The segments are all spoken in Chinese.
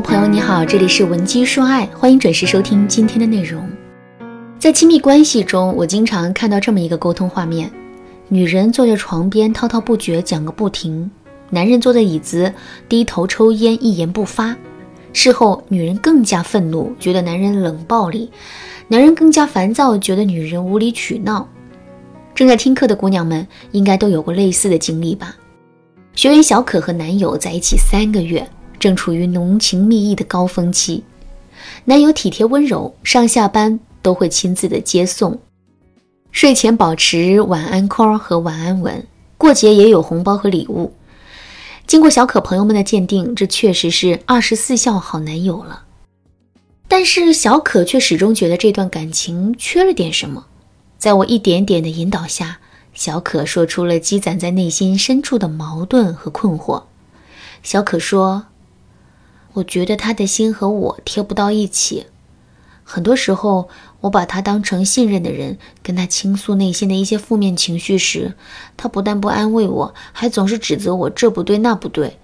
朋友你好，这里是文姬说爱，欢迎准时收听今天的内容。在亲密关系中，我经常看到这么一个沟通画面：女人坐在床边滔滔不绝讲个不停，男人坐在椅子低头抽烟一言不发。事后，女人更加愤怒，觉得男人冷暴力；男人更加烦躁，觉得女人无理取闹。正在听课的姑娘们应该都有过类似的经历吧？学员小可和男友在一起三个月。正处于浓情蜜意的高峰期，男友体贴温柔，上下班都会亲自的接送，睡前保持晚安 call 和晚安吻，过节也有红包和礼物。经过小可朋友们的鉴定，这确实是二十四孝好男友了。但是小可却始终觉得这段感情缺了点什么。在我一点点的引导下，小可说出了积攒在内心深处的矛盾和困惑。小可说。我觉得他的心和我贴不到一起，很多时候我把他当成信任的人，跟他倾诉内心的一些负面情绪时，他不但不安慰我，还总是指责我这不对那不对。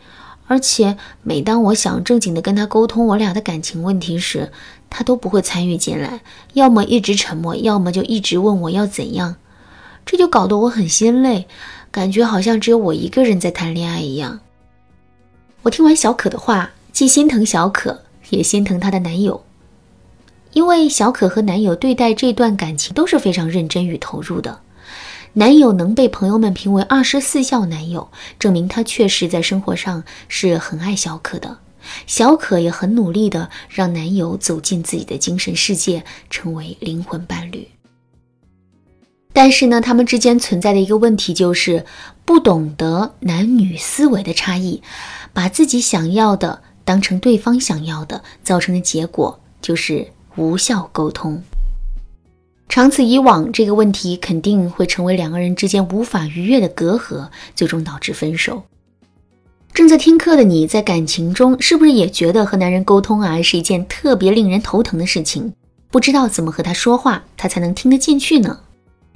而且每当我想正经的跟他沟通我俩的感情问题时，他都不会参与进来，要么一直沉默，要么就一直问我要怎样，这就搞得我很心累，感觉好像只有我一个人在谈恋爱一样。我听完小可的话。既心疼小可，也心疼她的男友，因为小可和男友对待这段感情都是非常认真与投入的。男友能被朋友们评为二十四孝男友，证明他确实在生活上是很爱小可的。小可也很努力的让男友走进自己的精神世界，成为灵魂伴侣。但是呢，他们之间存在的一个问题就是不懂得男女思维的差异，把自己想要的。当成对方想要的，造成的结果就是无效沟通。长此以往，这个问题肯定会成为两个人之间无法逾越的隔阂，最终导致分手。正在听课的你在感情中是不是也觉得和男人沟通啊是一件特别令人头疼的事情？不知道怎么和他说话，他才能听得进去呢？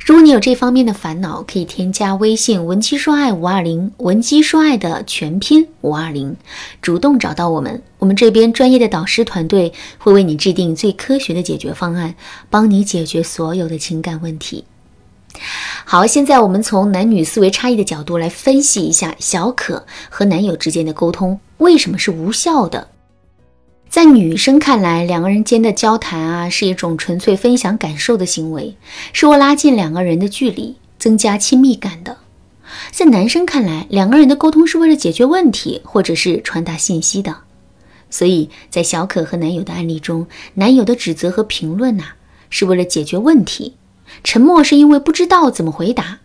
如果你有这方面的烦恼，可以添加微信文姬说爱五二零，文姬说爱的全拼五二零，主动找到我们，我们这边专业的导师团队会为你制定最科学的解决方案，帮你解决所有的情感问题。好，现在我们从男女思维差异的角度来分析一下小可和男友之间的沟通为什么是无效的。在女生看来，两个人间的交谈啊，是一种纯粹分享感受的行为，是为拉近两个人的距离，增加亲密感的。在男生看来，两个人的沟通是为了解决问题，或者是传达信息的。所以在小可和男友的案例中，男友的指责和评论呐，是为了解决问题；沉默是因为不知道怎么回答，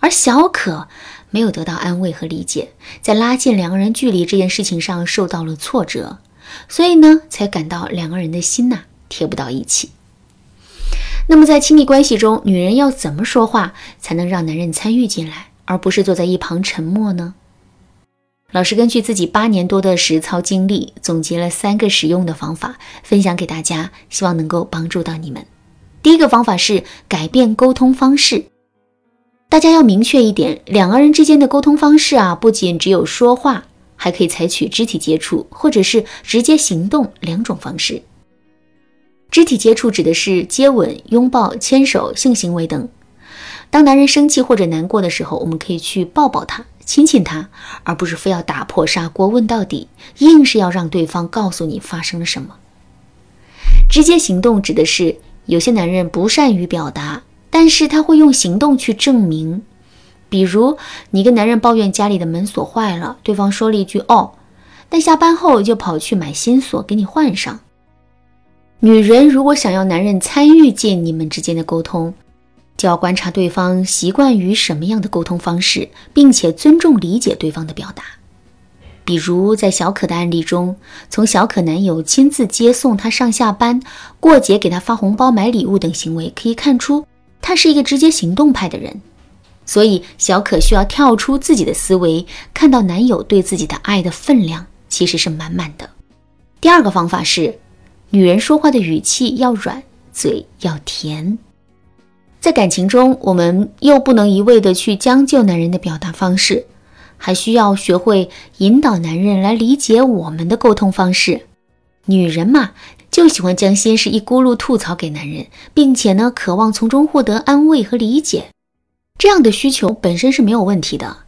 而小可没有得到安慰和理解，在拉近两个人距离这件事情上受到了挫折。所以呢，才感到两个人的心呐贴不到一起。那么在亲密关系中，女人要怎么说话才能让男人参与进来，而不是坐在一旁沉默呢？老师根据自己八年多的实操经历，总结了三个实用的方法，分享给大家，希望能够帮助到你们。第一个方法是改变沟通方式。大家要明确一点，两个人之间的沟通方式啊，不仅只有说话。还可以采取肢体接触，或者是直接行动两种方式。肢体接触指的是接吻、拥抱、牵手、性行为等。当男人生气或者难过的时候，我们可以去抱抱他、亲亲他，而不是非要打破砂锅问到底，硬是要让对方告诉你发生了什么。直接行动指的是有些男人不善于表达，但是他会用行动去证明。比如，你跟男人抱怨家里的门锁坏了，对方说了一句“哦”，但下班后就跑去买新锁给你换上。女人如果想要男人参与进你们之间的沟通，就要观察对方习惯于什么样的沟通方式，并且尊重理解对方的表达。比如，在小可的案例中，从小可男友亲自接送她上下班、过节给她发红包、买礼物等行为，可以看出他是一个直接行动派的人。所以，小可需要跳出自己的思维，看到男友对自己的爱的分量其实是满满的。第二个方法是，女人说话的语气要软，嘴要甜。在感情中，我们又不能一味的去将就男人的表达方式，还需要学会引导男人来理解我们的沟通方式。女人嘛，就喜欢将心事一咕噜吐槽给男人，并且呢，渴望从中获得安慰和理解。这样的需求本身是没有问题的，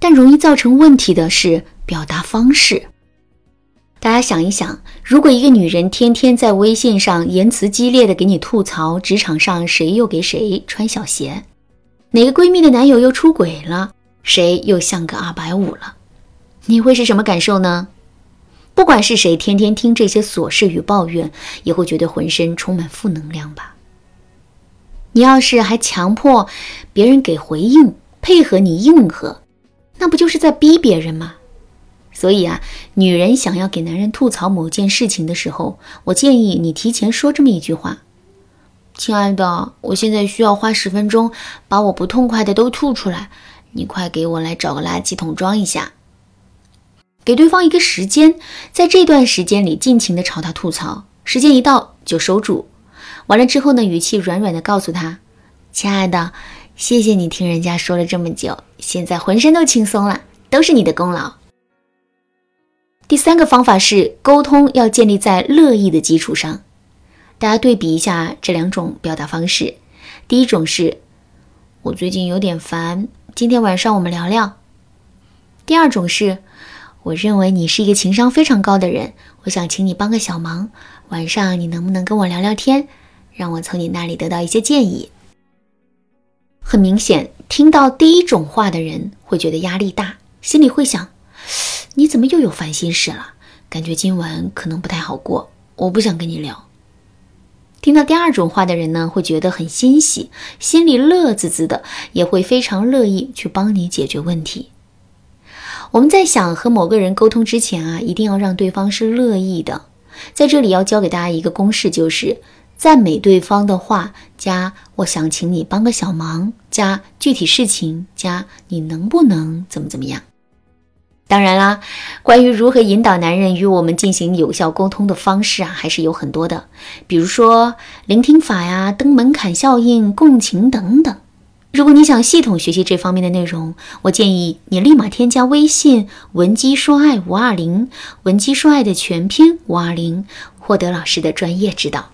但容易造成问题的是表达方式。大家想一想，如果一个女人天天在微信上言辞激烈的给你吐槽职场上谁又给谁穿小鞋，哪个闺蜜的男友又出轨了，谁又像个二百五了，你会是什么感受呢？不管是谁，天天听这些琐事与抱怨，也会觉得浑身充满负能量吧。你要是还强迫别人给回应，配合你应和，那不就是在逼别人吗？所以啊，女人想要给男人吐槽某件事情的时候，我建议你提前说这么一句话：“亲爱的，我现在需要花十分钟把我不痛快的都吐出来，你快给我来找个垃圾桶装一下。”给对方一个时间，在这段时间里尽情的朝他吐槽，时间一到就收住。完了之后呢，语气软软的告诉他：“亲爱的，谢谢你听人家说了这么久，现在浑身都轻松了，都是你的功劳。”第三个方法是沟通要建立在乐意的基础上。大家对比一下这两种表达方式。第一种是“我最近有点烦，今天晚上我们聊聊。”第二种是“我认为你是一个情商非常高的人，我想请你帮个小忙，晚上你能不能跟我聊聊天，让我从你那里得到一些建议。”很明显，听到第一种话的人会觉得压力大，心里会想。你怎么又有烦心事了？感觉今晚可能不太好过，我不想跟你聊。听到第二种话的人呢，会觉得很欣喜，心里乐滋滋的，也会非常乐意去帮你解决问题。我们在想和某个人沟通之前啊，一定要让对方是乐意的。在这里要教给大家一个公式，就是赞美对方的话加我想请你帮个小忙加具体事情加你能不能怎么怎么样。当然啦，关于如何引导男人与我们进行有效沟通的方式啊，还是有很多的，比如说聆听法呀、登门槛效应、共情等等。如果你想系统学习这方面的内容，我建议你立马添加微信“文姬说爱五二零”，文姬说爱的全拼五二零，获得老师的专业指导。